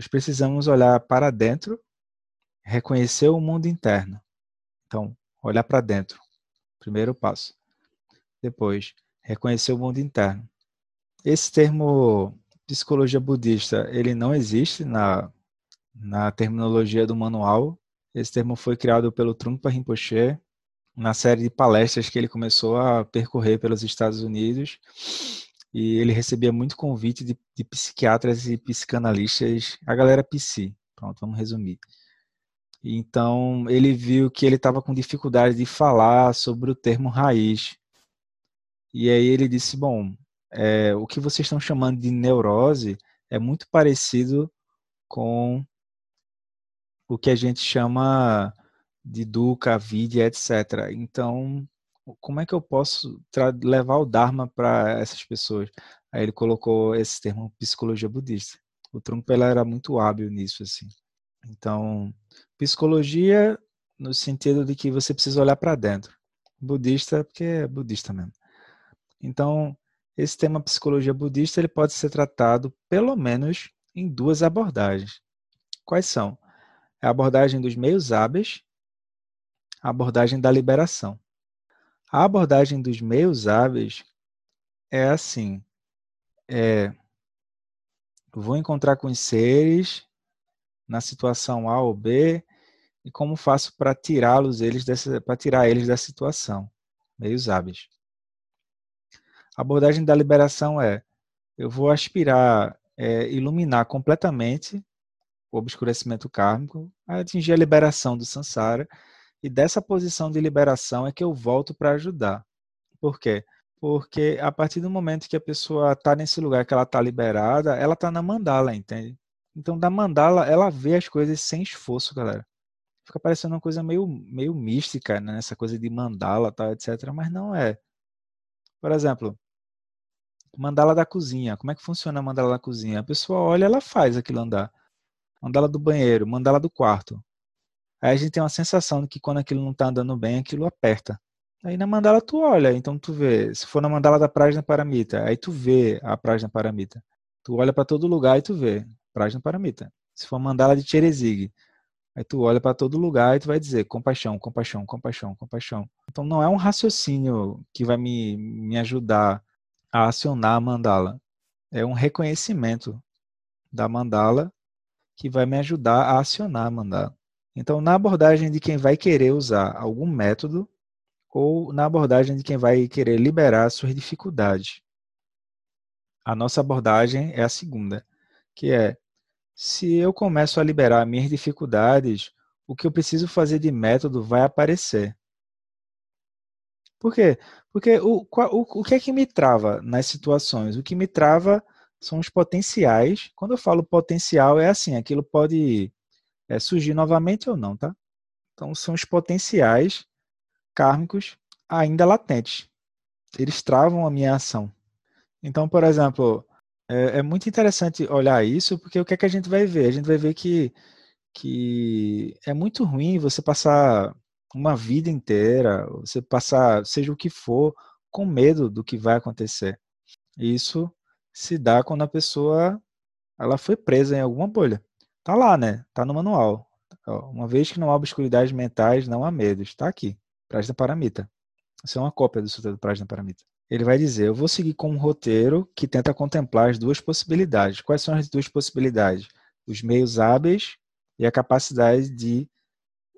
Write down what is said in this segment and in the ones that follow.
nós precisamos olhar para dentro, reconhecer o mundo interno. Então, olhar para dentro, primeiro passo. Depois, reconhecer o mundo interno. Esse termo psicologia budista, ele não existe na, na terminologia do manual. Esse termo foi criado pelo Trungpa Rinpoche na série de palestras que ele começou a percorrer pelos Estados Unidos e ele recebia muito convite de, de psiquiatras e psicanalistas, a galera psi, pronto, vamos resumir. Então ele viu que ele estava com dificuldade de falar sobre o termo raiz. E aí ele disse: Bom, é, o que vocês estão chamando de neurose é muito parecido com o que a gente chama de dukkha, vidya, etc. Então, como é que eu posso levar o Dharma para essas pessoas? Aí ele colocou esse termo psicologia budista. O Trungpa era muito hábil nisso, assim. Então, psicologia no sentido de que você precisa olhar para dentro. Budista, porque é budista mesmo. Então, esse tema psicologia budista ele pode ser tratado pelo menos em duas abordagens. Quais são? É a abordagem dos meios hábeis, a abordagem da liberação. A abordagem dos meios hábeis é assim: é, vou encontrar com os seres na situação A ou B e como faço para tirá-los eles para tirar eles da situação, meios hábeis. A abordagem da liberação é: eu vou aspirar, é, iluminar completamente o obscurecimento kármico, atingir a liberação do samsara e dessa posição de liberação é que eu volto para ajudar. Por quê? Porque a partir do momento que a pessoa está nesse lugar que ela está liberada, ela está na mandala, entende? Então, da mandala, ela vê as coisas sem esforço, galera. Fica parecendo uma coisa meio, meio mística, né? Essa coisa de mandala, tal, etc. Mas não é. Por exemplo, mandala da cozinha. Como é que funciona a mandala da cozinha? A pessoa olha, ela faz aquilo andar. Mandala do banheiro, mandala do quarto. Aí a gente tem uma sensação de que quando aquilo não está andando bem, aquilo aperta. Aí na mandala tu olha, então tu vê. Se for na mandala da Prajna Paramita, aí tu vê a Prajna Paramita. Tu olha para todo lugar e tu vê Prajna Paramita. Se for mandala de Cherezig, aí tu olha para todo lugar e tu vai dizer compaixão, compaixão, compaixão, compaixão. Então não é um raciocínio que vai me, me ajudar a acionar a mandala. É um reconhecimento da mandala que vai me ajudar a acionar a mandala. Então, na abordagem de quem vai querer usar algum método ou na abordagem de quem vai querer liberar suas dificuldades. A nossa abordagem é a segunda, que é se eu começo a liberar minhas dificuldades, o que eu preciso fazer de método vai aparecer. Por quê? Porque o, o, o que é que me trava nas situações? O que me trava são os potenciais. Quando eu falo potencial, é assim: aquilo pode é, surgir novamente ou não, tá? Então, são os potenciais kármicos ainda latentes. Eles travam a minha ação. Então, por exemplo, é, é, muito interessante olhar isso, porque o que é que a gente vai ver? A gente vai ver que, que é muito ruim você passar uma vida inteira, você passar, seja o que for, com medo do que vai acontecer. Isso se dá quando a pessoa ela foi presa em alguma bolha. Tá lá, né? Tá no manual. Uma vez que não há obscuridades mentais, não há medos. Está aqui. Prajna Paramita. Isso é uma cópia do Sutra do Prajna Paramita. Ele vai dizer: Eu vou seguir com um roteiro que tenta contemplar as duas possibilidades. Quais são as duas possibilidades? Os meios hábeis e a capacidade de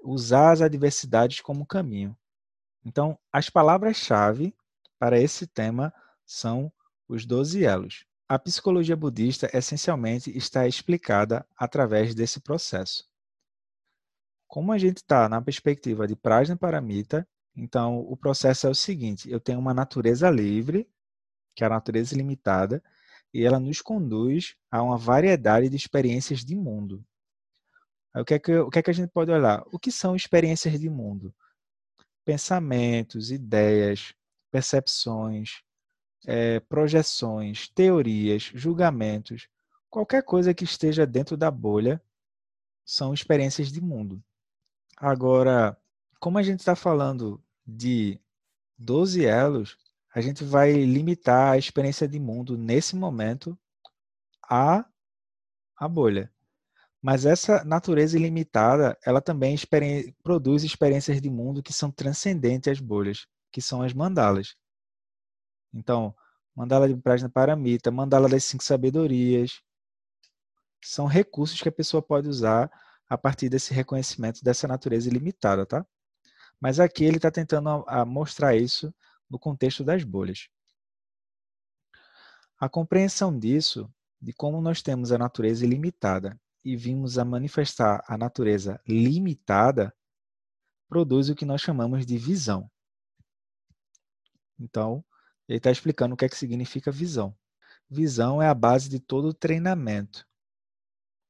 usar as adversidades como caminho. Então, as palavras-chave para esse tema são os doze elos. A psicologia budista essencialmente está explicada através desse processo. Como a gente está na perspectiva de Prajna Paramita, então o processo é o seguinte: eu tenho uma natureza livre, que é a natureza ilimitada, e ela nos conduz a uma variedade de experiências de mundo. o que, é que, o que é que a gente pode olhar? O que são experiências de mundo? Pensamentos, ideias, percepções, é, projeções, teorias, julgamentos, qualquer coisa que esteja dentro da bolha são experiências de mundo. Agora, como a gente está falando de 12 elos, a gente vai limitar a experiência de mundo nesse momento à, à bolha. Mas essa natureza ilimitada, ela também experi produz experiências de mundo que são transcendentes às bolhas, que são as mandalas. Então, mandala de Prajna Paramita, mandala das cinco sabedorias, são recursos que a pessoa pode usar a partir desse reconhecimento dessa natureza ilimitada, tá? Mas aqui ele está tentando mostrar isso no contexto das bolhas. A compreensão disso, de como nós temos a natureza ilimitada e vimos a manifestar a natureza limitada, produz o que nós chamamos de visão. Então, ele está explicando o que é que significa visão. Visão é a base de todo o treinamento.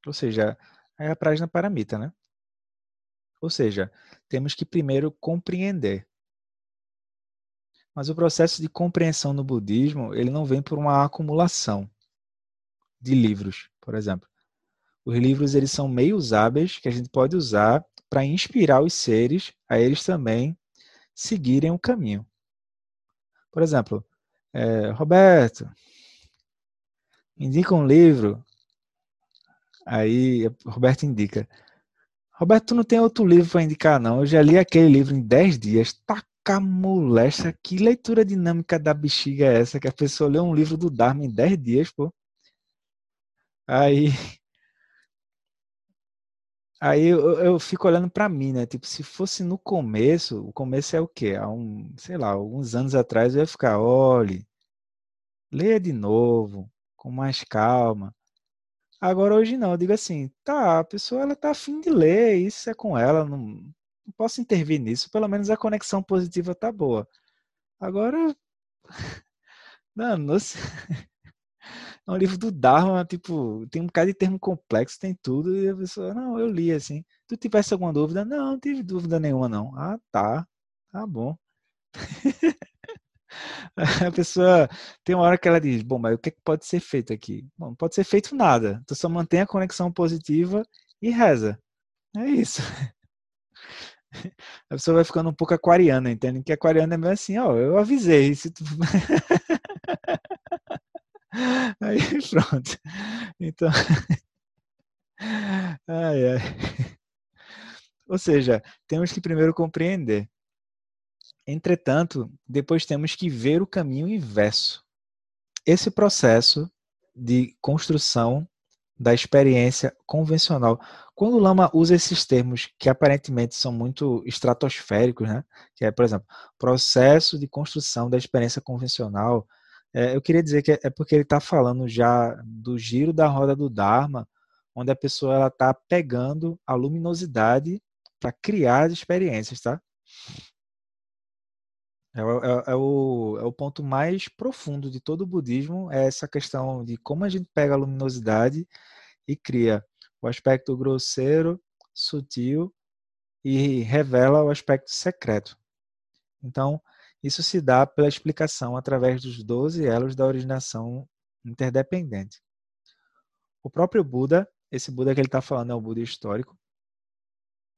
Ou seja, é a página paramita, né? Ou seja, temos que primeiro compreender. Mas o processo de compreensão no budismo, ele não vem por uma acumulação de livros, por exemplo. Os livros eles são meios hábeis que a gente pode usar para inspirar os seres a eles também seguirem o caminho. Por exemplo, é, Roberto, indica um livro. Aí Roberto indica. Roberto, tu não tem outro livro para indicar, não. Eu já li aquele livro em 10 dias. Taca molesta. Que leitura dinâmica da bexiga é essa? Que a pessoa lê um livro do Dharma em 10 dias, pô. Aí. Aí eu, eu fico olhando para mim, né? Tipo, se fosse no começo, o começo é o quê? Há um, sei lá, alguns anos atrás eu ia ficar, olhe, leia de novo, com mais calma. Agora hoje não, eu digo assim, tá, a pessoa ela tá afim de ler, isso é com ela, não, não posso intervir nisso, pelo menos a conexão positiva tá boa. Agora, não, não é um livro do Dharma, tipo, tem um bocado de termo complexo, tem tudo, e a pessoa, não, eu li assim. Tu tivesse alguma dúvida? Não, não tive dúvida nenhuma, não. Ah, tá, tá bom. A pessoa tem uma hora que ela diz: Bom, mas o que, é que pode ser feito aqui? Bom, não pode ser feito nada. Tu só mantém a conexão positiva e reza. É isso. A pessoa vai ficando um pouco aquariana, entende? Que aquariana é meio assim: Ó, eu avisei. Se tu... Aí pronto. Então. Ai, ai. Ou seja, temos que primeiro compreender Entretanto, depois temos que ver o caminho inverso. Esse processo de construção da experiência convencional. Quando o Lama usa esses termos que aparentemente são muito estratosféricos, né? que é, por exemplo, processo de construção da experiência convencional, é, eu queria dizer que é porque ele está falando já do giro da roda do Dharma, onde a pessoa está pegando a luminosidade para criar as experiências, tá? É, é, é, o, é o ponto mais profundo de todo o budismo, é essa questão de como a gente pega a luminosidade e cria o aspecto grosseiro, sutil e revela o aspecto secreto. Então, isso se dá pela explicação através dos 12 elos da originação interdependente. O próprio Buda, esse Buda que ele está falando é o Buda histórico,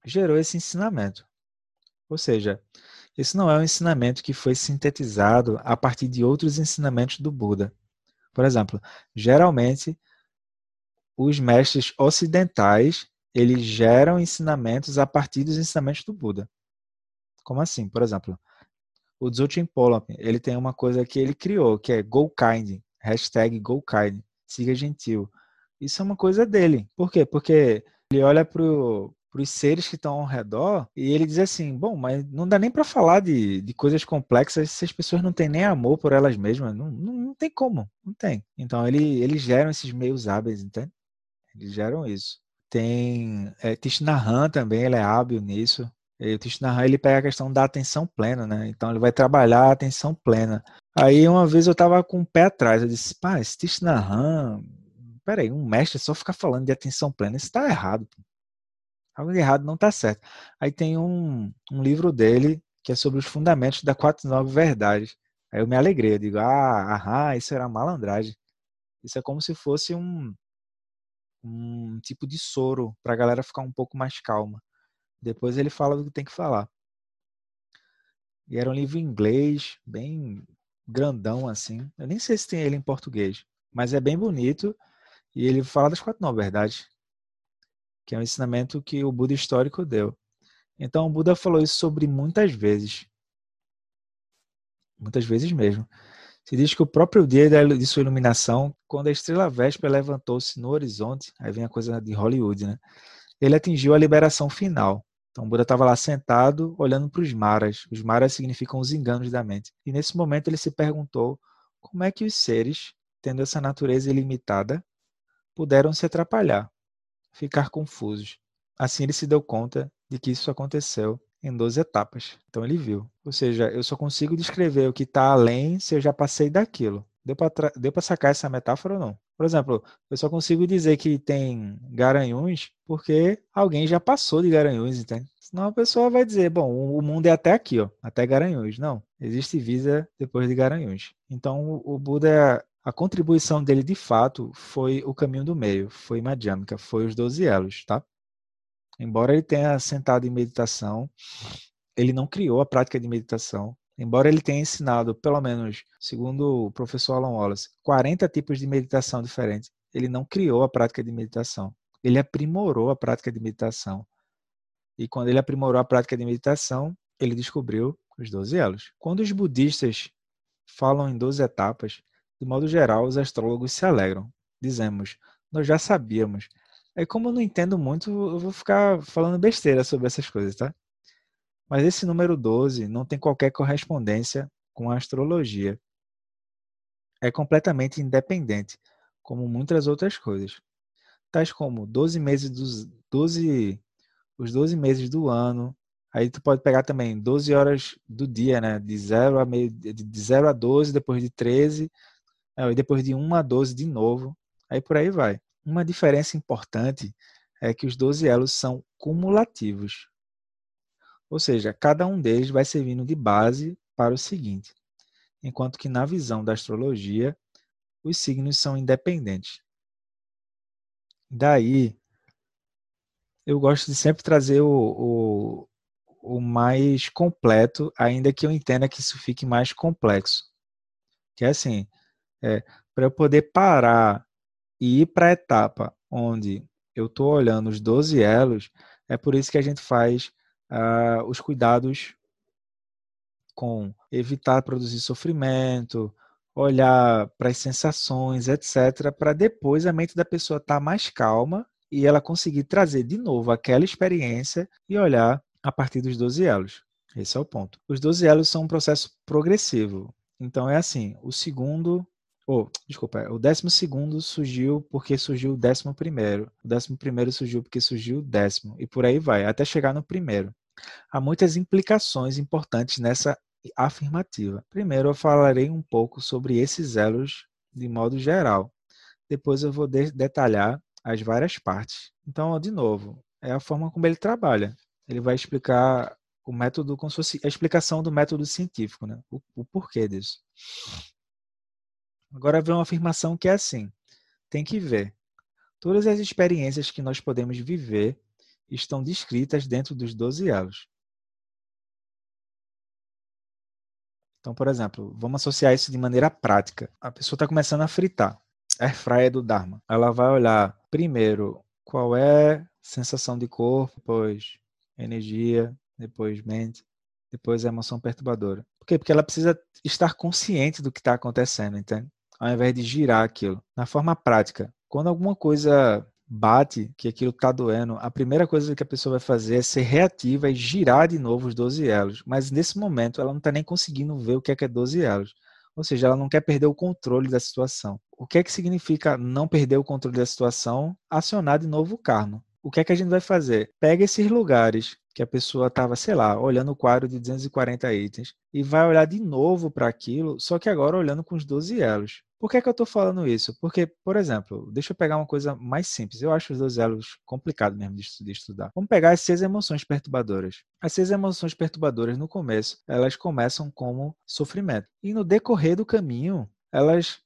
gerou esse ensinamento. Ou seja, esse não é um ensinamento que foi sintetizado a partir de outros ensinamentos do Buda. Por exemplo, geralmente os mestres ocidentais eles geram ensinamentos a partir dos ensinamentos do Buda. Como assim? Por exemplo, o Dzogchen Polop, ele tem uma coisa que ele criou, que é Go Kind, hashtag Go Kind, siga gentil. Isso é uma coisa dele. Por quê? Porque ele olha para o para os seres que estão ao redor, e ele diz assim: bom, mas não dá nem para falar de, de coisas complexas se as pessoas não têm nem amor por elas mesmas. Não, não, não tem como, não tem. Então ele, eles geram esses meios hábeis, entende? Eles geram isso. Tem é, Tishnahan também, ele é hábil nisso. E o Tishnahan ele pega a questão da atenção plena, né? Então ele vai trabalhar a atenção plena. Aí uma vez eu estava com o pé atrás, eu disse, pá, esse Tishnahan, peraí, um mestre só ficar falando de atenção plena, isso está errado. Algo de errado não está certo. Aí tem um, um livro dele que é sobre os fundamentos da quatro nove verdades. Aí eu me alegrei, eu digo, ah, aham, isso era malandragem. Isso é como se fosse um, um tipo de soro para a galera ficar um pouco mais calma. Depois ele fala do que tem que falar. E era um livro em inglês, bem grandão assim. Eu nem sei se tem ele em português, mas é bem bonito. E ele fala das quatro nove verdades. que é um ensinamento que o Buda histórico deu. Então, o Buda falou isso sobre muitas vezes. Muitas vezes mesmo. Se diz que o próprio dia de sua iluminação, quando a estrela véspera levantou-se no horizonte, aí vem a coisa de Hollywood, né? Ele atingiu a liberação final. Então, o Buda estava lá sentado, olhando para os maras. Os maras significam os enganos da mente. E nesse momento ele se perguntou como é que os seres, tendo essa natureza ilimitada, puderam se atrapalhar, ficar confusos. Assim ele se deu conta de que isso aconteceu em 12 etapas. Então ele viu. Ou seja, eu só consigo descrever o que está além se eu já passei daquilo. Deu para sacar essa metáfora ou não? Por exemplo, eu só consigo dizer que tem garanhuns porque alguém já passou de garanhuns, entende? Senão a pessoa vai dizer, bom, o mundo é até aqui, ó, até garanhuns. Não, existe vida depois de garanhuns. Então o Buda a contribuição dele, de fato, foi o caminho do meio, foi Madhyamika, foi os 12 elos, tá? Embora ele tenha sentado em meditação, ele não criou a prática de meditação. Embora ele tenha ensinado, pelo menos, segundo o professor Alan Wallace, 40 tipos de meditação diferentes, ele não criou a prática de meditação. Ele aprimorou a prática de meditação. E quando ele aprimorou a prática de meditação, ele descobriu os 12 elos. Quando os budistas falam em 12 etapas, de modo geral, os astrólogos se alegram. Dizemos, nós já sabíamos. Aí, como eu não entendo muito, eu vou ficar falando besteira sobre essas coisas, tá? Mas esse número 12 não tem qualquer correspondência com a astrologia. É completamente independente, como muitas outras coisas. Tais como 12 meses dos 12 os 12 meses do ano. Aí tu pode pegar também 12 horas do dia, né? De 0 a meio de 0 a 12, depois de 13, e depois de 1 a 12 de novo, aí por aí vai. Uma diferença importante é que os 12 elos são cumulativos. Ou seja, cada um deles vai servindo de base para o seguinte, enquanto que na visão da astrologia, os signos são independentes. Daí, eu gosto de sempre trazer o, o, o mais completo, ainda que eu entenda que isso fique mais complexo. Que é assim, é, para eu poder parar e ir para a etapa onde eu estou olhando os 12 elos, é por isso que a gente faz os cuidados com evitar produzir sofrimento, olhar para as sensações, etc., para depois a mente da pessoa estar tá mais calma e ela conseguir trazer de novo aquela experiência e olhar a partir dos 12 elos. Esse é o ponto. Os 12 elos são um processo progressivo. Então é assim, o segundo Oh, desculpa, o décimo segundo surgiu porque surgiu o décimo primeiro. O décimo primeiro surgiu porque surgiu o décimo. E por aí vai, até chegar no primeiro. Há muitas implicações importantes nessa afirmativa. Primeiro eu falarei um pouco sobre esses elos de modo geral. Depois eu vou de detalhar as várias partes. Então, de novo, é a forma como ele trabalha. Ele vai explicar o método, como se fosse a explicação do método científico, né? o, o porquê disso. Agora vem uma afirmação que é assim: tem que ver. Todas as experiências que nós podemos viver estão descritas dentro dos 12 elos. Então, por exemplo, vamos associar isso de maneira prática. A pessoa está começando a fritar. A airfryer do Dharma. Ela vai olhar primeiro qual é a sensação de corpo, depois energia, depois mente, depois emoção perturbadora. Por quê? Porque ela precisa estar consciente do que está acontecendo, entende? ao invés de girar aquilo. Na forma prática, quando alguma coisa bate, que aquilo está doendo, a primeira coisa que a pessoa vai fazer é ser reativa e girar de novo os 12 elos. Mas nesse momento ela não está nem conseguindo ver o que é que é 12 elos. Ou seja, ela não quer perder o controle da situação. O que é que significa não perder o controle da situação? Acionar de novo o karma. O que é que a gente vai fazer? Pega esses lugares que a pessoa estava, sei lá, olhando o quadro de 240 itens e vai olhar de novo para aquilo, só que agora olhando com os 12 elos. Por que, é que eu estou falando isso? Porque, por exemplo, deixa eu pegar uma coisa mais simples. Eu acho os 12 elos complicado mesmo de estudar. Vamos pegar as seis emoções perturbadoras. As seis emoções perturbadoras, no começo, elas começam como sofrimento. E no decorrer do caminho, elas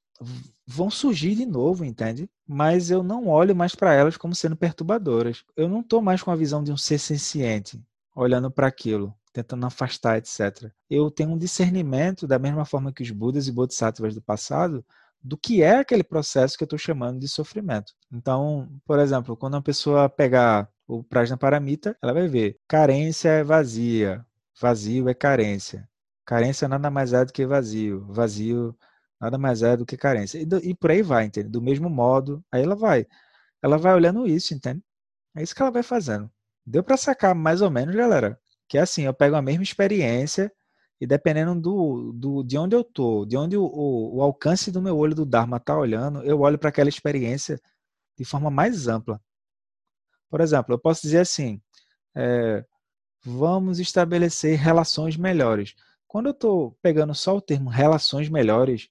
vão surgir de novo, entende? Mas eu não olho mais para elas como sendo perturbadoras. Eu não estou mais com a visão de um ser senciente, olhando para aquilo, tentando afastar, etc. Eu tenho um discernimento, da mesma forma que os Budas e Bodhisattvas do passado, do que é aquele processo que eu estou chamando de sofrimento. Então, por exemplo, quando uma pessoa pegar o Prajna Paramita, ela vai ver carência é vazia, vazio é carência. Carência nada mais é do que vazio, vazio nada mais é do que carência. E, do, e por aí vai, entende? Do mesmo modo, aí ela vai. Ela vai olhando isso, entende? É isso que ela vai fazendo. Deu para sacar mais ou menos, galera? Que é assim, eu pego a mesma experiência e dependendo do, do, de onde eu tô, de onde o, o, alcance do meu olho do Dharma está olhando, eu olho para aquela experiência de forma mais ampla. Por exemplo, eu posso dizer assim: é, vamos estabelecer relações melhores. Quando eu estou pegando só o termo relações melhores,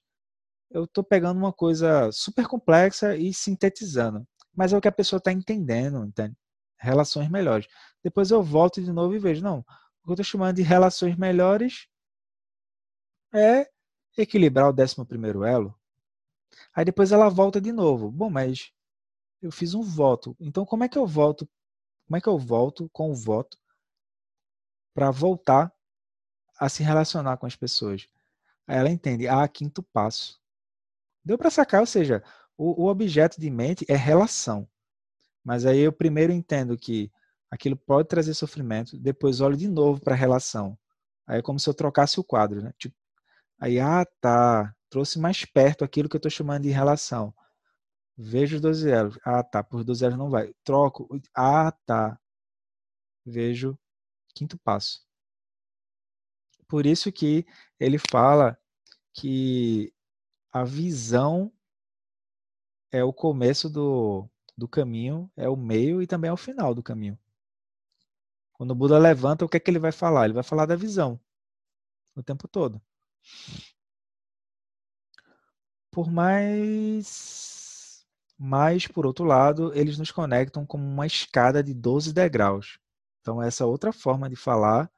eu estou pegando uma coisa super complexa e sintetizando. Mas é o que a pessoa está entendendo, entende? Relações melhores. Depois eu volto de novo e vejo, não, o que eu estou chamando de relações melhores é equilibrar o décimo primeiro elo. Aí depois ela volta de novo. Bom, mas eu fiz um voto. Então como é que eu volto? Como é que eu volto com o voto para voltar a se relacionar com as pessoas? Aí ela entende, ah, quinto passo. Deu para sacar, ou seja, o, o objeto de mente é relação. Mas aí eu primeiro entendo que aquilo pode trazer sofrimento, depois olho de novo para a relação. Aí é como se eu trocasse o quadro, né? Tipo, Aí, ah, tá. Trouxe mais perto aquilo que eu estou chamando de relação. Vejo os 12 elos. Ah, tá. Por 12 elos não vai. Troco. Ah, tá. Vejo. Quinto passo. Por isso que ele fala que a visão é o começo do, do caminho, é o meio e também é o final do caminho. Quando o Buda levanta, o que é que ele vai falar? Ele vai falar da visão o tempo todo. Por mais. Mas, por outro lado, eles nos conectam como uma escada de 12 degraus. Então, essa outra forma de falar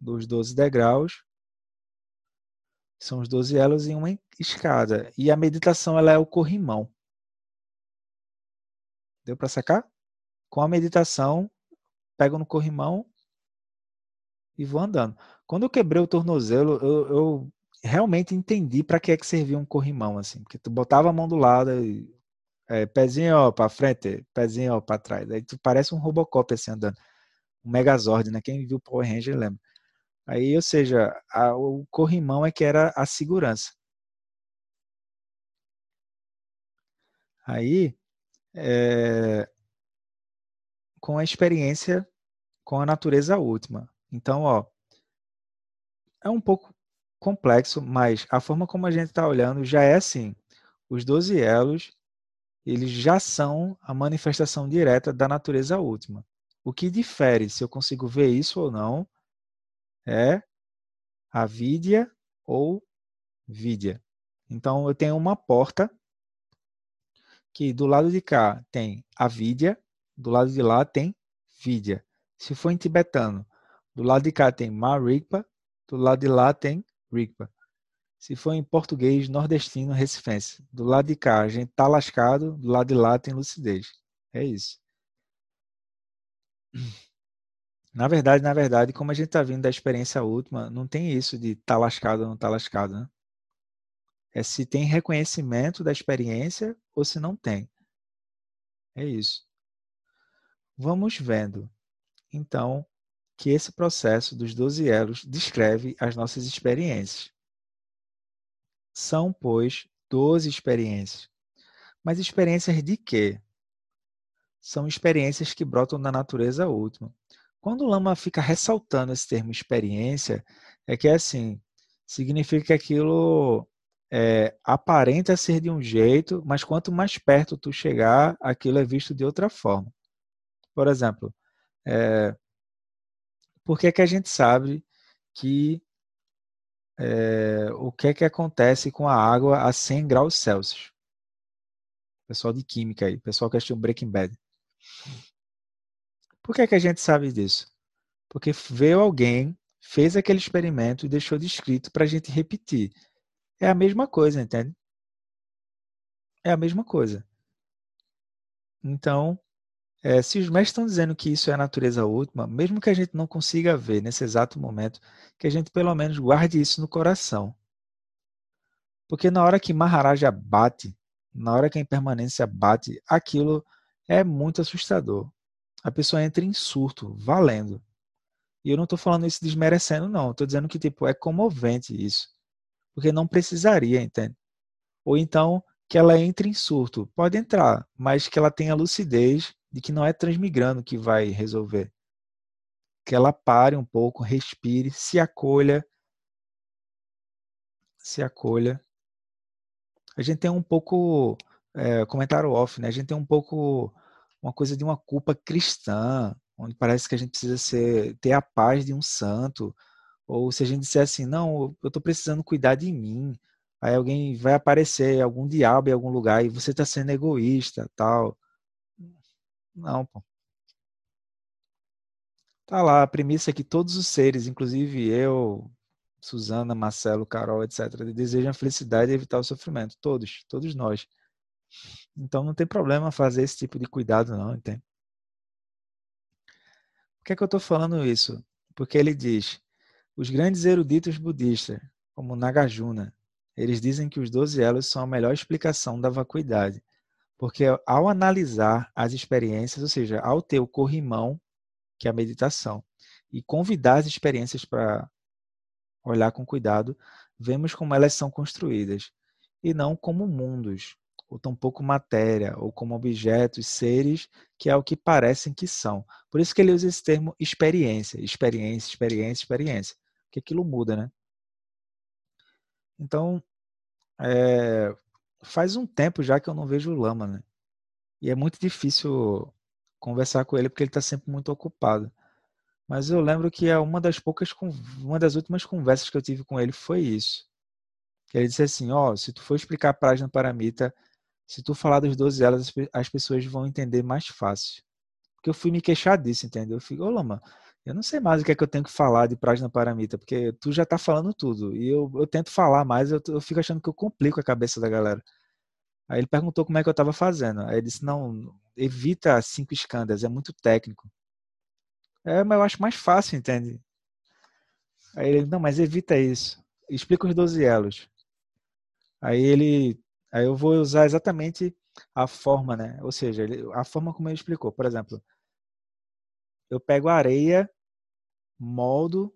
dos 12 degraus são os 12 elos em uma escada. E a meditação ela é o corrimão. Deu para sacar? Com a meditação, pego no corrimão e vou andando. Quando eu quebrei o tornozelo, eu, eu realmente entendi para que é que servia um corrimão, assim, porque tu botava a mão do lado, e, é, pezinho para frente, pezinho para trás, aí tu parece um Robocop assim andando, um Megazord, né? Quem viu Power Ranger lembra. Aí, ou seja, a, o corrimão é que era a segurança. Aí, é, com a experiência com a natureza última. Então, ó, é um pouco complexo, mas a forma como a gente está olhando já é assim. Os 12 elos, eles já são a manifestação direta da natureza última. O que difere se eu consigo ver isso ou não é a vidya ou vidya. Então eu tenho uma porta que do lado de cá tem a vidya, do lado de lá tem vidya. Se for em tibetano, do lado de cá tem marikpa, do lado de lá tem Rigpa. Se for em português nordestino, recifense. Do lado de cá, a gente tá lascado, do lado de lá tem lucidez. É isso. Na verdade, na verdade, como a gente tá vindo da experiência última, não tem isso de tá lascado ou não tá lascado, né? É se tem reconhecimento da experiência ou se não tem. É isso. Vamos vendo. Então, que esse processo dos 12 elos descreve as nossas experiências. São, pois, 12 experiências. Mas experiências de quê? São experiências que brotam da natureza última. Quando o Lama fica ressaltando esse termo experiência, é que é assim, significa que aquilo é, aparenta ser de um jeito, mas quanto mais perto tu chegar, aquilo é visto de outra forma. Por exemplo, é, por que, que a gente sabe que é, o que é que acontece com a água a 100 graus Celsius? Pessoal de química aí, pessoal que assistiu Breaking Bad. Por que, que a gente sabe disso? Porque veio alguém, fez aquele experimento e deixou descrito para a gente repetir. É a mesma coisa, entende? É a mesma coisa. Então, é, se os mestres estão dizendo que isso é a natureza última, mesmo que a gente não consiga ver nesse exato momento, que a gente pelo menos guarde isso no coração. Porque na hora que Maharaja bate, na hora que a impermanência bate, aquilo é muito assustador. A pessoa entra em surto, valendo. E eu não estou falando isso desmerecendo, não. Estou dizendo que tipo é comovente isso, porque não precisaria, entende? Ou então que ela entre em surto, pode entrar, mas que ela tenha lucidez de que não é transmigrando que vai resolver. Que ela pare um pouco, respire, se acolha, se acolha. A gente tem um pouco é, comentário off, né? A gente tem um pouco uma coisa de uma culpa cristã, onde parece que a gente precisa ser, ter a paz de um santo, ou se a gente disser assim, não, eu estou precisando cuidar de mim, aí alguém vai aparecer, algum diabo em algum lugar, e você está sendo egoísta, tal. Não, pô. Tá lá, a premissa é que todos os seres, inclusive eu, Suzana, Marcelo, Carol, etc., desejam felicidade e evitar o sofrimento. Todos, todos nós. Então não tem problema fazer esse tipo de cuidado, não, entende? Por que, é que eu estou falando isso? Porque ele diz: os grandes eruditos budistas, como Nagarjuna, eles dizem que os 12 elos são a melhor explicação da vacuidade. Porque ao analisar as experiências, ou seja, ao ter o corrimão, que é a meditação, e convidar as experiências para olhar com cuidado, vemos como elas são construídas, e não como mundos, ou tampouco matéria, ou como objetos, seres, que é o que parecem que são. Por isso que ele usa esse termo experiência, experiência, experiência, experiência, que aquilo muda, né? Então, é, faz um tempo já que eu não vejo o Lama, né? E é muito difícil conversar com ele porque ele está sempre muito ocupado. Mas eu lembro que é uma das poucas, uma das últimas conversas que eu tive com ele foi isso. Ele disse assim, ó, oh, se tu for explicar a Prajna Paramita se tu falar dos 12 elas, as pessoas vão entender mais fácil. Porque eu fui me queixar disso, entendeu? Eu fico, ô Lama, eu não sei mais o que é que eu tenho que falar de Prajna Paramita, porque tu já tá falando tudo. E eu, eu tento falar mais, eu, eu fico achando que eu complico a cabeça da galera. Aí ele perguntou como é que eu estava fazendo. Aí ele disse, não, evita cinco escândalos, é muito técnico. É, mas eu acho mais fácil, entende? Aí ele, não, mas evita isso. Explica os 12 elos. Aí ele Aí eu vou usar exatamente a forma, né? Ou seja, a forma como ele explicou. Por exemplo, eu pego areia, moldo,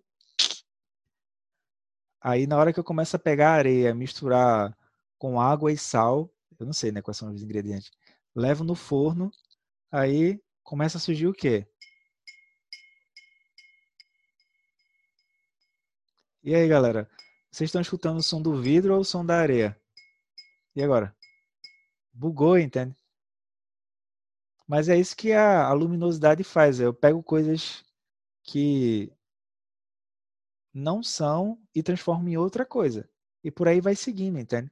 aí na hora que eu começo a pegar a areia, misturar com água e sal, eu não sei, né, quais são os ingredientes. Levo no forno, aí começa a surgir o quê? E aí, galera? Vocês estão escutando o som do vidro ou o som da areia? E agora? Bugou, entende? Mas é isso que a, a luminosidade faz. Eu pego coisas que não são e transformo em outra coisa. E por aí vai seguindo, entende?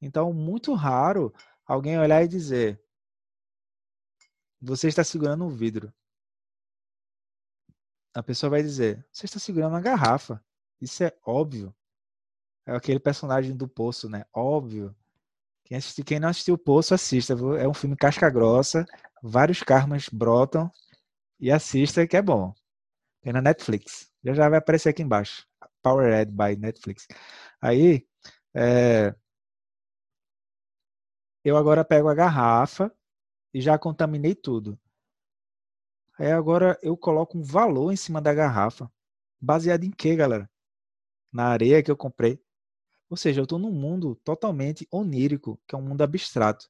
Então, muito raro alguém olhar e dizer: Você está segurando um vidro. A pessoa vai dizer: Você está segurando uma garrafa. Isso é óbvio. É aquele personagem do Poço, né? Óbvio. Quem, assisti, quem não assistiu o Poço, assista. É um filme casca grossa, vários karmas brotam e assista que é bom. Tem na Netflix. Já já vai aparecer aqui embaixo. Powered by Netflix. Aí, é, eu agora pego a garrafa e já contaminei tudo. Aí agora eu coloco um valor em cima da garrafa. Baseado em quê, galera? Na areia que eu comprei. Ou seja, eu estou num mundo totalmente onírico, que é um mundo abstrato.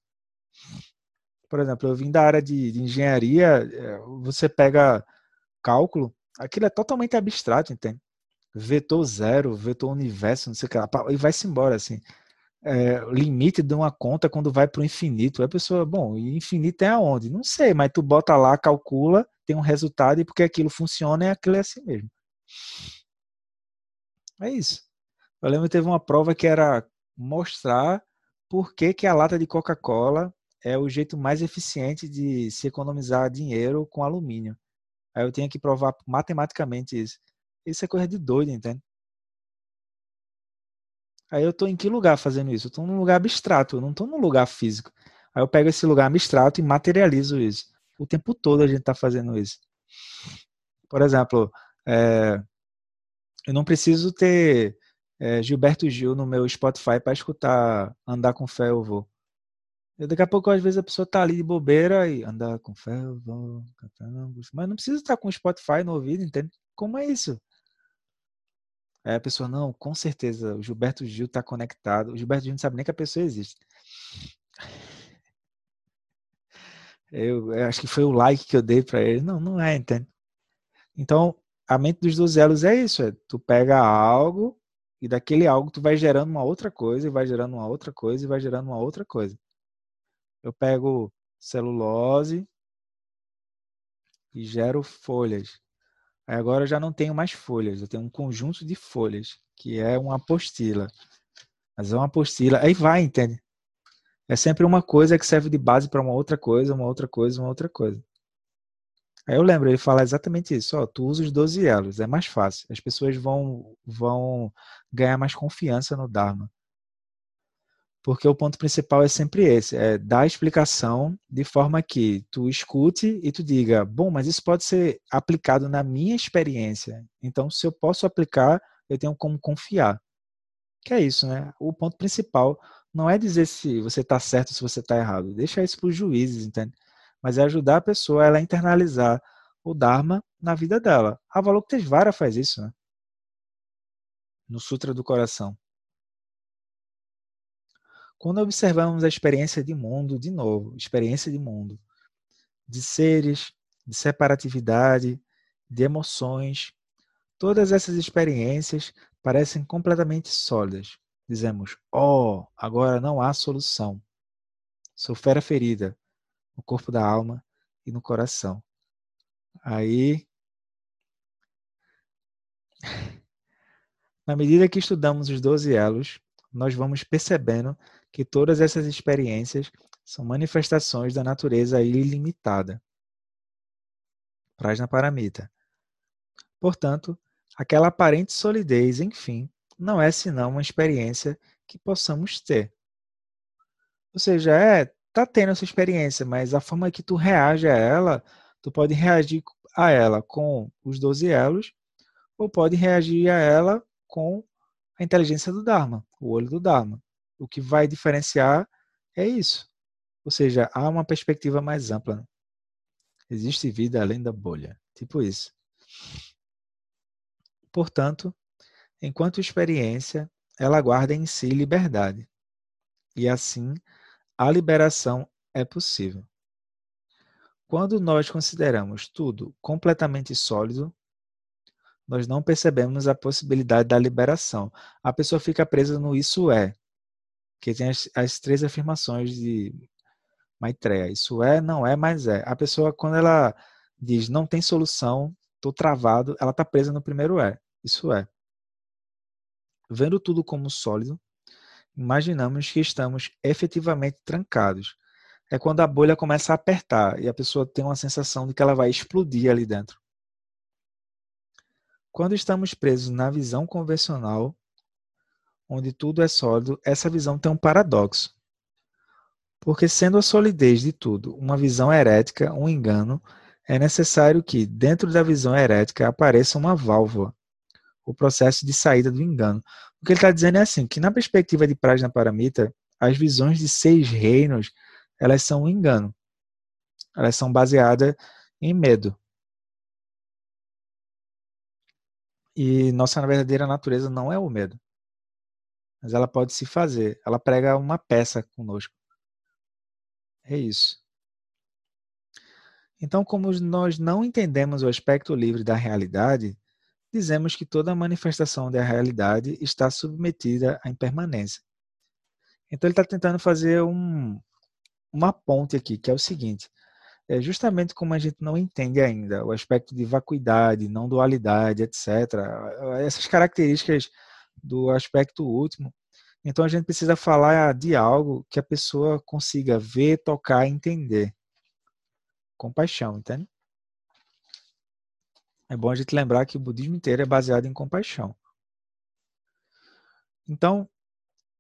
Por exemplo, eu vim da área de, de engenharia, é, você pega cálculo, aquilo é totalmente abstrato, entende? Vetor zero, vetor universo, não sei o que lá, e vai-se embora, assim. É, limite de uma conta quando vai para o infinito. A pessoa, bom, infinito é aonde? Não sei, mas tu bota lá, calcula, tem um resultado e porque aquilo funciona, é aquilo é assim mesmo. É isso. Eu lembro que teve uma prova que era mostrar por que, que a lata de Coca-Cola é o jeito mais eficiente de se economizar dinheiro com alumínio. Aí eu tinha que provar matematicamente isso. Isso é coisa de doido, entende? Aí eu estou em que lugar fazendo isso? Eu estou num lugar abstrato, eu não estou num lugar físico. Aí eu pego esse lugar abstrato e materializo isso. O tempo todo a gente está fazendo isso. Por exemplo, é, eu não preciso ter é, Gilberto Gil no meu Spotify para escutar Andar com Fé eu vou. E daqui a pouco, às vezes, a pessoa tá ali de bobeira e andar com fé, eu vou, mas não precisa estar com o Spotify no ouvido, entende? Como é isso? Aí a pessoa, não, com certeza, o Gilberto Gil está conectado. O Gilberto Gil não sabe nem que a pessoa existe. Eu, eu acho que foi o like que eu dei para ele. Não, não é, entende? Então, a mente dos dois elos é isso, é tu pega algo e daquele algo tu vai gerando uma outra coisa, e vai gerando uma outra coisa, e vai gerando uma outra coisa. Eu pego celulose e gero folhas. Aí agora eu já não tenho mais folhas, eu tenho um conjunto de folhas, que é uma apostila. Mas é uma apostila, aí vai, entende? É sempre uma coisa que serve de base para uma outra coisa, uma outra coisa, uma outra coisa. Aí eu lembro, ele fala exatamente isso, ó, tu usa os 12 elos, é mais fácil. As pessoas vão, vão ganhar mais confiança no Dharma. Porque o ponto principal é sempre esse, é dar a explicação de forma que tu escute e tu diga, bom, mas isso pode ser aplicado na minha experiência. Então, se eu posso aplicar, eu tenho como confiar. Que é isso, né? O ponto principal não é dizer se você está certo ou se você está errado. Deixa isso para os juízes, entende? Mas é ajudar a pessoa a ela internalizar o Dharma na vida dela. A Avalokitesvara faz isso, né? No Sutra do Coração. Quando observamos a experiência de mundo, de novo, experiência de mundo, de seres, de separatividade, de emoções, todas essas experiências parecem completamente sólidas. Dizemos, oh, agora não há solução. Sou fera ferida no corpo da alma e no coração. Aí, na medida que estudamos os doze elos, nós vamos percebendo que todas essas experiências são manifestações da natureza ilimitada. Prajna Paramita. Portanto, aquela aparente solidez, enfim, não é senão uma experiência que possamos ter. Ou seja, é, tá tendo essa experiência, mas a forma que tu reage a ela, tu pode reagir a ela com os 12 elos, ou pode reagir a ela com a inteligência do Dharma, o olho do Dharma. O que vai diferenciar é isso. Ou seja, há uma perspectiva mais ampla. Existe vida além da bolha. Tipo isso. Portanto, enquanto experiência, ela guarda em si liberdade. E assim, a liberação é possível. Quando nós consideramos tudo completamente sólido, nós não percebemos a possibilidade da liberação. A pessoa fica presa no isso é, que tem as, as três afirmações de Maitreya. Isso é, não é, mas é. A pessoa, quando ela diz não tem solução, estou travado, ela está presa no primeiro é. Isso é. Vendo tudo como sólido, imaginamos que estamos efetivamente trancados. É quando a bolha começa a apertar e a pessoa tem uma sensação de que ela vai explodir ali dentro. Quando estamos presos na visão convencional, onde tudo é sólido, essa visão tem um paradoxo. Porque, sendo a solidez de tudo uma visão herética, um engano, é necessário que, dentro da visão herética, apareça uma válvula, o processo de saída do engano. O que ele está dizendo é assim, que na perspectiva de Prajna Paramita, as visões de seis reinos, elas são um engano. Elas são baseadas em medo. E nossa verdadeira natureza não é o medo mas ela pode se fazer. Ela prega uma peça conosco. É isso. Então, como nós não entendemos o aspecto livre da realidade, dizemos que toda manifestação da realidade está submetida à impermanência. Então, ele está tentando fazer um, uma ponte aqui, que é o seguinte: é justamente como a gente não entende ainda o aspecto de vacuidade, não dualidade, etc. Essas características do aspecto último. Então a gente precisa falar de algo que a pessoa consiga ver, tocar, entender. Compaixão, entende? É bom a gente lembrar que o budismo inteiro é baseado em compaixão. Então,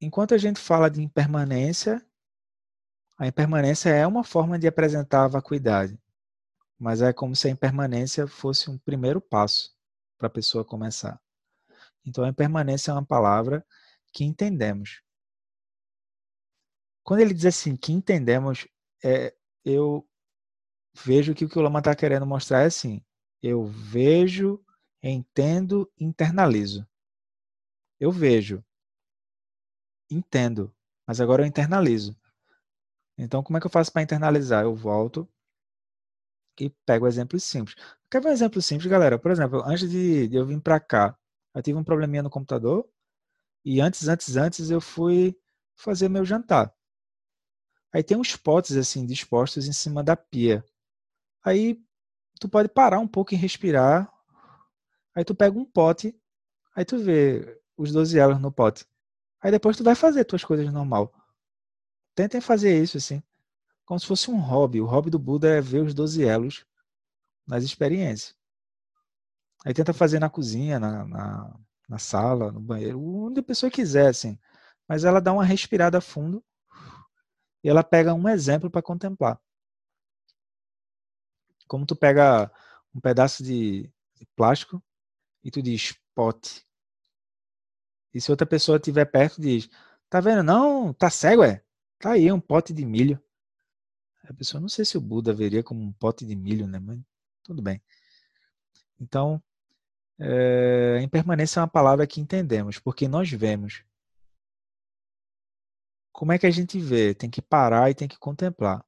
enquanto a gente fala de impermanência, a impermanência é uma forma de apresentar a vacuidade, mas é como se a impermanência fosse um primeiro passo para a pessoa começar. Então, a impermanência é uma palavra que entendemos. Quando ele diz assim, que entendemos, é, eu vejo que o que o Lama está querendo mostrar é assim: eu vejo, entendo, internalizo. Eu vejo, entendo, mas agora eu internalizo. Então, como é que eu faço para internalizar? Eu volto e pego exemplos simples. Quer ver um exemplo simples, galera? Por exemplo, antes de, eu vir para cá, eu tive um probleminha no computador e antes, antes, antes eu fui fazer meu jantar. Aí tem uns potes assim dispostos em cima da pia. Aí tu pode parar um pouco e respirar. Aí tu pega um pote, aí tu vê os 12 elos no pote. Aí depois tu vai fazer tuas coisas normal. Tentem fazer isso assim, como se fosse um hobby. O hobby do Buda é ver os 12 elos nas experiências. Aí tenta fazer na cozinha, na, na, na sala, no banheiro, onde a pessoa quiser, assim. Mas ela dá uma respirada fundo e ela pega um exemplo para contemplar. Como tu pega um pedaço de, plástico e tu diz pote. E se outra pessoa estiver perto, diz: Tá vendo? Não, tá cego, é? Tá aí um pote de milho. A pessoa, não sei se o Buda veria como um pote de milho, né? Mas tudo bem. Então, é, impermanência é uma palavra que entendemos, porque nós vemos. Como é que a gente vê? Tem que parar e tem que contemplar.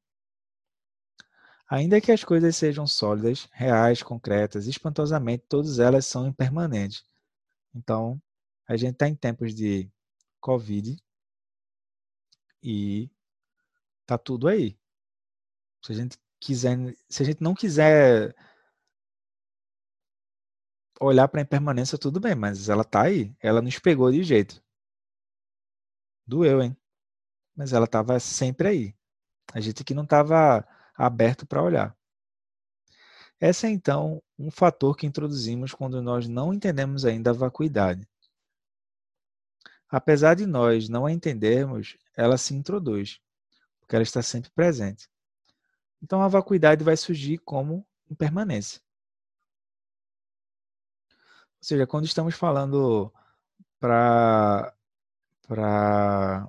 Ainda que as coisas sejam sólidas, reais, concretas, espantosamente, todas elas são impermanentes. Então, a gente está em tempos de Covid e tá tudo aí. Se a gente quiser, se a gente não quiser olhar para a impermanência, tudo bem, mas ela tá aí. Ela nos pegou de jeito. Doeu, hein? Mas ela estava sempre aí. A gente que não estava aberto para olhar. Esse é então um fator que introduzimos quando nós não entendemos ainda a vacuidade. Apesar de nós não a entendermos, ela se introduz, porque ela está sempre presente. Então a vacuidade vai surgir como impermanência. Ou seja, quando estamos falando para para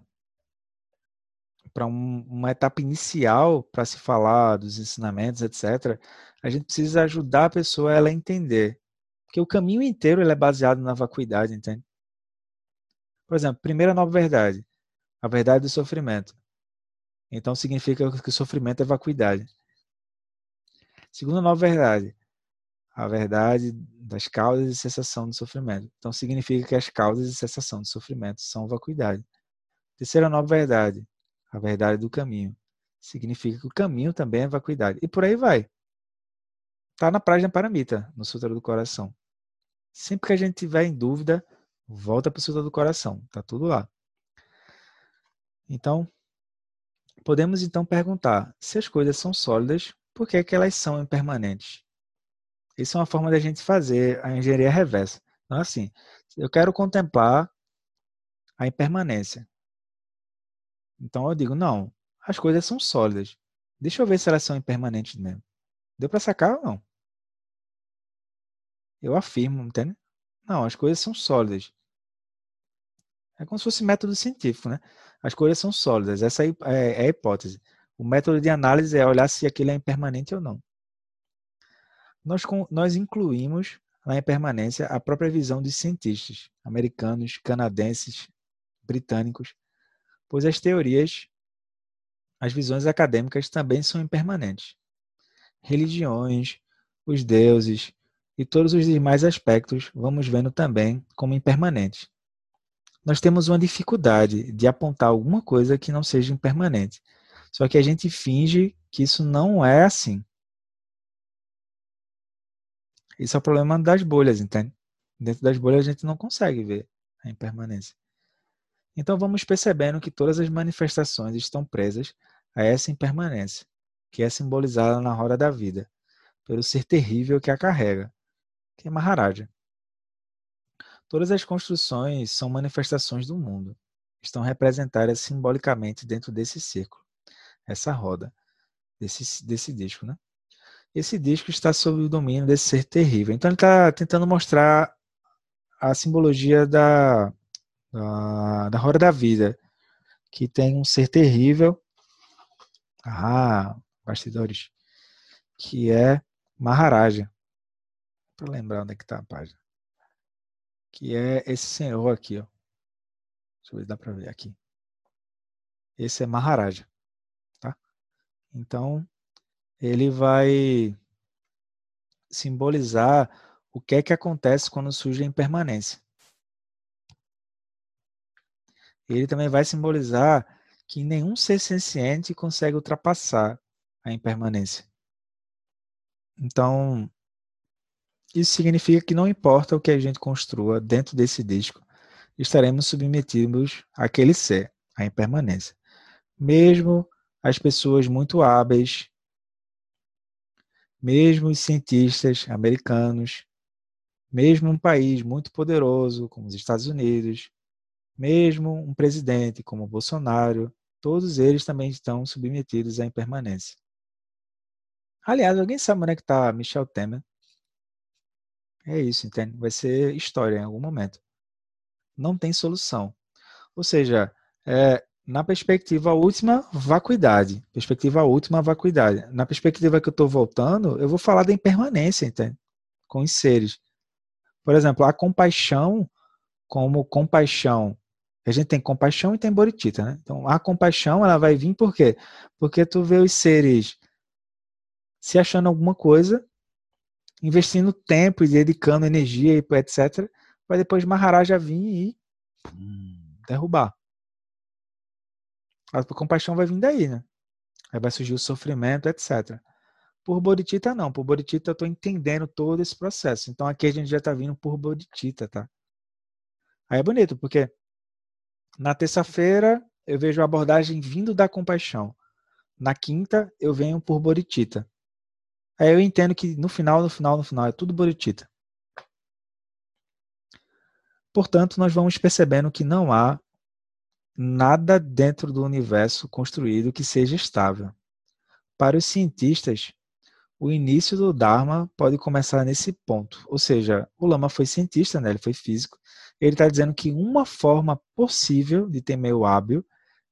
para um, uma etapa inicial para se falar dos ensinamentos, etc., a gente precisa ajudar a pessoa a ela entender. Porque o caminho inteiro ele é baseado na vacuidade, entende? Por exemplo, primeira nova verdade, a verdade do sofrimento. Então significa que o sofrimento é vacuidade. Segunda nova verdade, a verdade das causas e cessação do sofrimento. Então significa que as causas e cessação do sofrimento são vacuidade. Terceira nova verdade, a verdade do caminho. Significa que o caminho também é vacuidade. E por aí vai. Está na Prajna Paramita, no Sutra do Coração. Sempre que a gente tiver em dúvida, volta para o Sutra do Coração. Está tudo lá. Então, podemos então perguntar, se as coisas são sólidas, por que, é que elas são impermanentes? Isso é uma forma da gente fazer a engenharia reversa. Então, assim, eu quero contemplar a impermanência. Então eu digo, não, as coisas são sólidas. Deixa eu ver se elas são impermanentes mesmo. Deu para sacar ou não? Eu afirmo, entende? Não, as coisas são sólidas. É como se fosse método científico, né? As coisas são sólidas. Essa é, é a hipótese. O método de análise é olhar se aquilo é impermanente ou não. Nós, nós incluímos na impermanência a própria visão dos cientistas americanos, canadenses, britânicos, pois as teorias, as visões acadêmicas também são impermanentes. Religiões, os deuses e todos os demais aspectos vamos vendo também como impermanentes. Nós temos uma dificuldade de apontar alguma coisa que não seja impermanente. Só que a gente finge que isso não é assim. Isso é o problema das bolhas, entende? Dentro das bolhas a gente não consegue ver a impermanência. Então vamos percebendo que todas as manifestações estão presas a essa impermanência, que é simbolizada na roda da vida, pelo ser terrível que a carrega, que é Maharaja. Todas as construções são manifestações do mundo, estão representadas simbolicamente dentro desse círculo, essa roda, desse, desse disco. Né? Esse disco está sob o domínio desse ser terrível. Então ele está tentando mostrar a simbologia da, da, da roda da vida, que tem um ser terrível. Ah, bastidores. Que é Maharaja. Para lembrar onde é que está a página. Que é esse senhor aqui, ó. Deixa eu ver se dá para ver aqui. Esse é Maharaja, tá? Então, ele vai simbolizar o que é que acontece quando surge a impermanência. Ele também vai simbolizar que nenhum ser senciente consegue ultrapassar a impermanência. Então, isso significa que não importa o que a gente construa dentro desse disco, estaremos submetidos àquele ser, à impermanência. Mesmo as pessoas muito hábeis, mesmo os cientistas americanos, mesmo um país muito poderoso como os Estados Unidos, mesmo um presidente como Bolsonaro, todos eles também estão submetidos à impermanência. Aliás, alguém sabe onde é que está Michel Temer? É isso, entende? Vai ser história em algum momento. Não tem solução. Ou seja, é, na perspectiva última, vacuidade. Perspectiva última, vacuidade. Na perspectiva que eu estou voltando, eu vou falar da impermanência, entende? Com os seres. Por exemplo, a compaixão, como compaixão. A gente tem compaixão e tem boritita, né? Então, a compaixão, ela vai vir por quê? Porque tu vê os seres se achando alguma coisa, investindo tempo e dedicando energia e etc, para depois Maharaja vir e derrubar. A compaixão vai vir daí, né? Aí vai surgir o sofrimento, etc. Por Bodhicitta, não. Por Bodhicitta, eu estou entendendo todo esse processo. Então, aqui a gente já está vindo por Bodhicitta, tá? Aí é bonito, porque na terça-feira eu vejo a abordagem vindo da compaixão. Na quinta, eu venho por Bodhicitta. Aí eu entendo que no final, no final, no final, é tudo Bodhicitta. Portanto, nós vamos percebendo que não há nada dentro do universo construído que seja estável. Para os cientistas, o início do Dharma pode começar nesse ponto. Ou seja, o Lama foi cientista, né? ele foi físico. Ele está dizendo que uma forma possível de ter meio hábil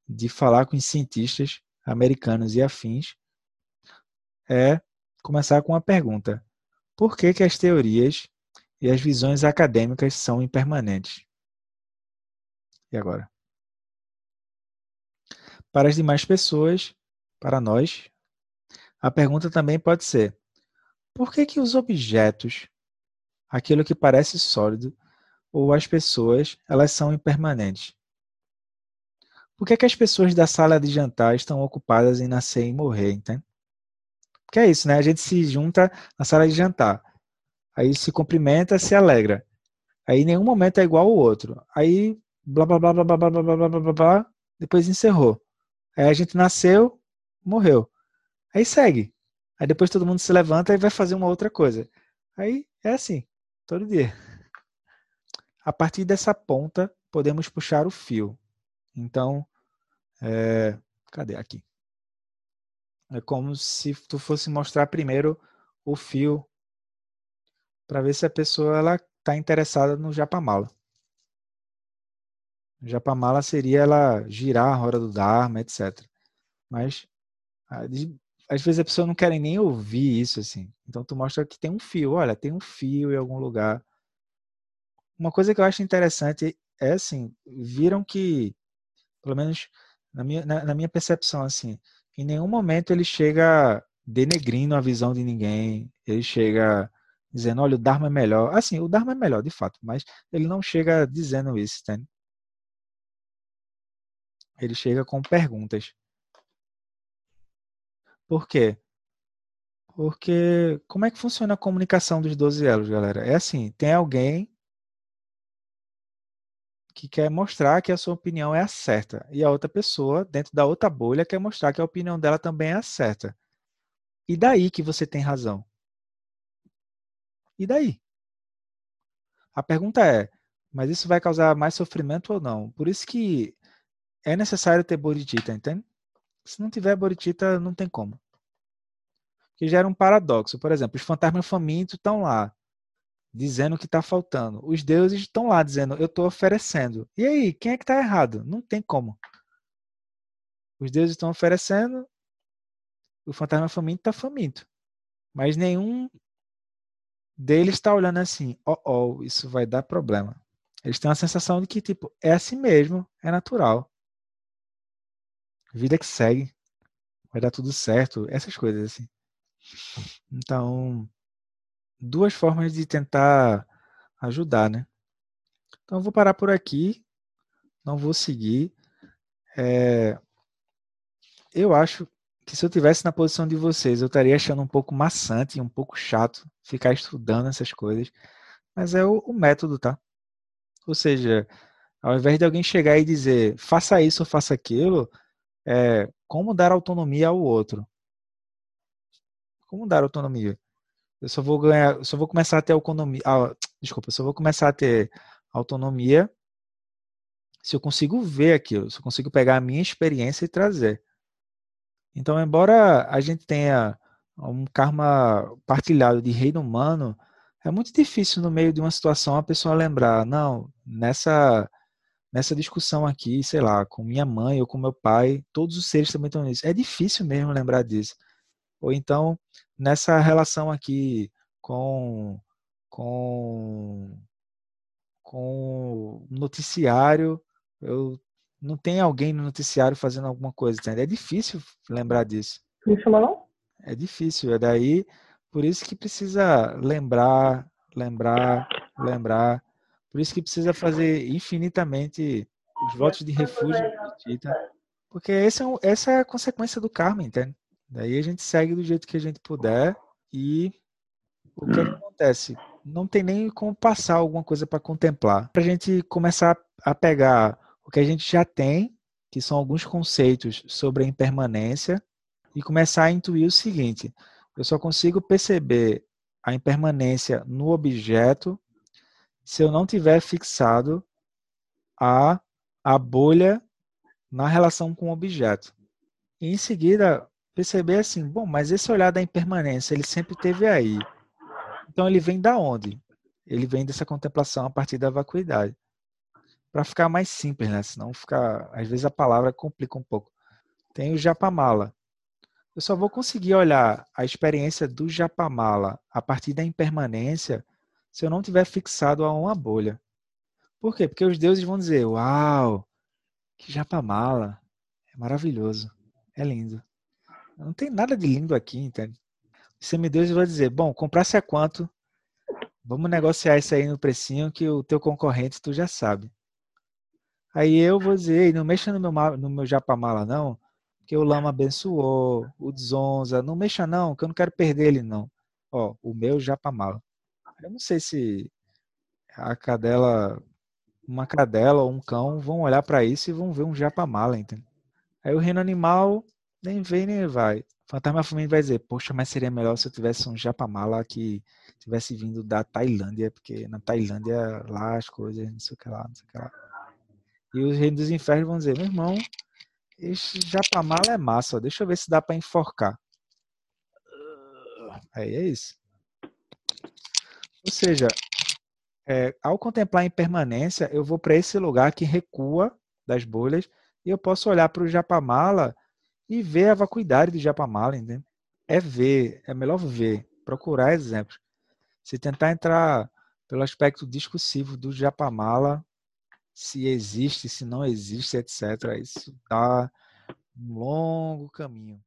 de falar com os cientistas americanos e afins é começar com uma pergunta: por que, que as teorias e as visões acadêmicas são impermanentes? E agora? Para as demais pessoas, para nós, a pergunta também pode ser: por que, que os objetos, aquilo que parece sólido, ou as pessoas, elas são impermanentes? Por que, que as pessoas da sala de jantar estão ocupadas em nascer e morrer, entende? Que é isso, né? A gente se junta na sala de jantar. Aí se cumprimenta, se alegra. Aí nenhum momento é igual ao outro. Aí blá blá blá blá blá blá blá blá blá blá, blá depois encerrou. Aí a gente nasceu, morreu. Aí segue. Aí depois todo mundo se levanta e vai fazer uma outra coisa. Aí é assim, todo dia. A partir dessa ponta, podemos puxar o fio. Então, é... cadê aqui? É como se tu fosse mostrar primeiro o fio para ver se a pessoa ela está interessada no japamala. O japamala seria ela girar a roda do Dharma, etc. Mas às vezes a pessoa não quer nem ouvir isso assim. Então tu mostra que tem um fio, olha, tem um fio em algum lugar. Uma coisa que eu acho interessante é assim, viram que, pelo menos na minha, na, na minha percepção, assim, em nenhum momento ele chega denegrindo a visão de ninguém, ele chega dizendo, olha, o Dharma é melhor. Assim, o Dharma é melhor, de fato, mas ele não chega dizendo isso, entende? Ele chega com perguntas. Por quê? Porque como é que funciona a comunicação dos 12 elos, galera? É assim, tem alguém que quer mostrar que a sua opinião é a certa. E a outra pessoa, dentro da outra bolha, quer mostrar que a opinião dela também é a certa. E daí que você tem razão? E daí? A pergunta é, mas isso vai causar mais sofrimento ou não? Por isso que é necessário ter bodhicitta, entende? Se não tiver bodhicitta, não tem como. Que gera um paradoxo. Por exemplo, os fantasmas famintos estão lá. Dizendo que está faltando. Os deuses estão lá dizendo, eu estou oferecendo. E aí, quem é que está errado? Não tem como. Os deuses estão oferecendo, o fantasma faminto está faminto. Mas nenhum deles está olhando assim, oh, oh, isso vai dar problema. Eles têm uma sensação de que, tipo, é assim mesmo, é natural. Vida que segue. Vai dar tudo certo. Essas coisas, assim. Então, duas formas de tentar ajudar, né? Então, eu vou parar por aqui. Não vou seguir. É, eu acho que se eu tivesse na posição de vocês, eu estaria achando um pouco maçante, um pouco chato ficar estudando essas coisas. Mas é o, o método, tá? Ou seja, ao invés de alguém chegar e dizer faça isso ou faça aquilo, é como dar autonomia ao outro. Como dar autonomia? Eu só vou ganhar, só vou começar a ter autonomia. Ah, desculpa, só vou começar a ter autonomia se eu consigo ver aquilo, se eu consigo pegar a minha experiência e trazer. Então, embora a gente tenha um karma partilhado de reino humano, é muito difícil no meio de uma situação a pessoa lembrar, não, nessa nessa discussão aqui, sei lá, com minha mãe ou com meu pai, todos os seres também estão nisso. É difícil mesmo lembrar disso. Ou então, nessa relação aqui com com com noticiário, eu não tem alguém no noticiário fazendo alguma coisa, entende? É difícil lembrar disso. Me chamou não? É difícil, é daí por isso que precisa lembrar, lembrar, lembrar. Por isso que precisa fazer infinitamente os votos de refúgio porque esse é, essa é a consequência do karma, entende? Daí a gente segue do jeito que a gente puder e o que, que acontece? Não tem nem como passar alguma coisa para contemplar. Para a gente começar a pegar o que a gente já tem, que são alguns conceitos sobre a impermanência, e começar a intuir o seguinte: eu só consigo perceber a impermanência no objeto se eu não tiver fixado a, a bolha na relação com o objeto. E em seguida, perceber assim, bom, mas esse olhar da impermanência, ele sempre teve aí. Então ele vem da onde? Ele vem dessa contemplação a partir da vacuidade para ficar mais simples, né? Senão fica, às vezes a palavra complica um pouco. Tem o japamala. Eu só vou conseguir olhar a experiência do japamala a partir da impermanência se eu não tiver fixado a uma bolha. Por quê? Porque os deuses vão dizer: "Uau, que japamala, é maravilhoso, é lindo". Não tem nada de lindo aqui, entende? O semideus vai dizer: "Bom, comprasse a quanto? Vamos negociar isso aí no precinho que o teu concorrente tu já sabe". Aí eu vou dizer, não mexa no meu, no meu japamala não, que o Lama abençoou, o Dzonza, não mexa não, que eu não quero perder ele não. Ó, o meu japamala. Eu não sei se a cadela, uma cadela ou um cão vão olhar para isso e vão ver um japamala, entendeu? Aí o reino animal nem vem nem vai. Fantasma Família vai dizer, poxa, mas seria melhor se eu tivesse um japamala que tivesse vindo da Tailândia, porque na Tailândia lá as coisas, não sei o que lá, não sei o que lá. E os reinos dos infernos vão dizer, meu irmão, esse japamala é massa, deixa eu ver se dá para enforcar. Aí é isso. Ou seja, é, ao contemplar a impermanência, eu vou para esse lugar que recua das bolhas e eu posso olhar para o japamala e ver a vacuidade do japamala, entendeu? É ver, é melhor ver, procurar exemplos. Se tentar entrar pelo aspecto discursivo do japamala, se existe, se não existe, etc. Isso dá um longo caminho.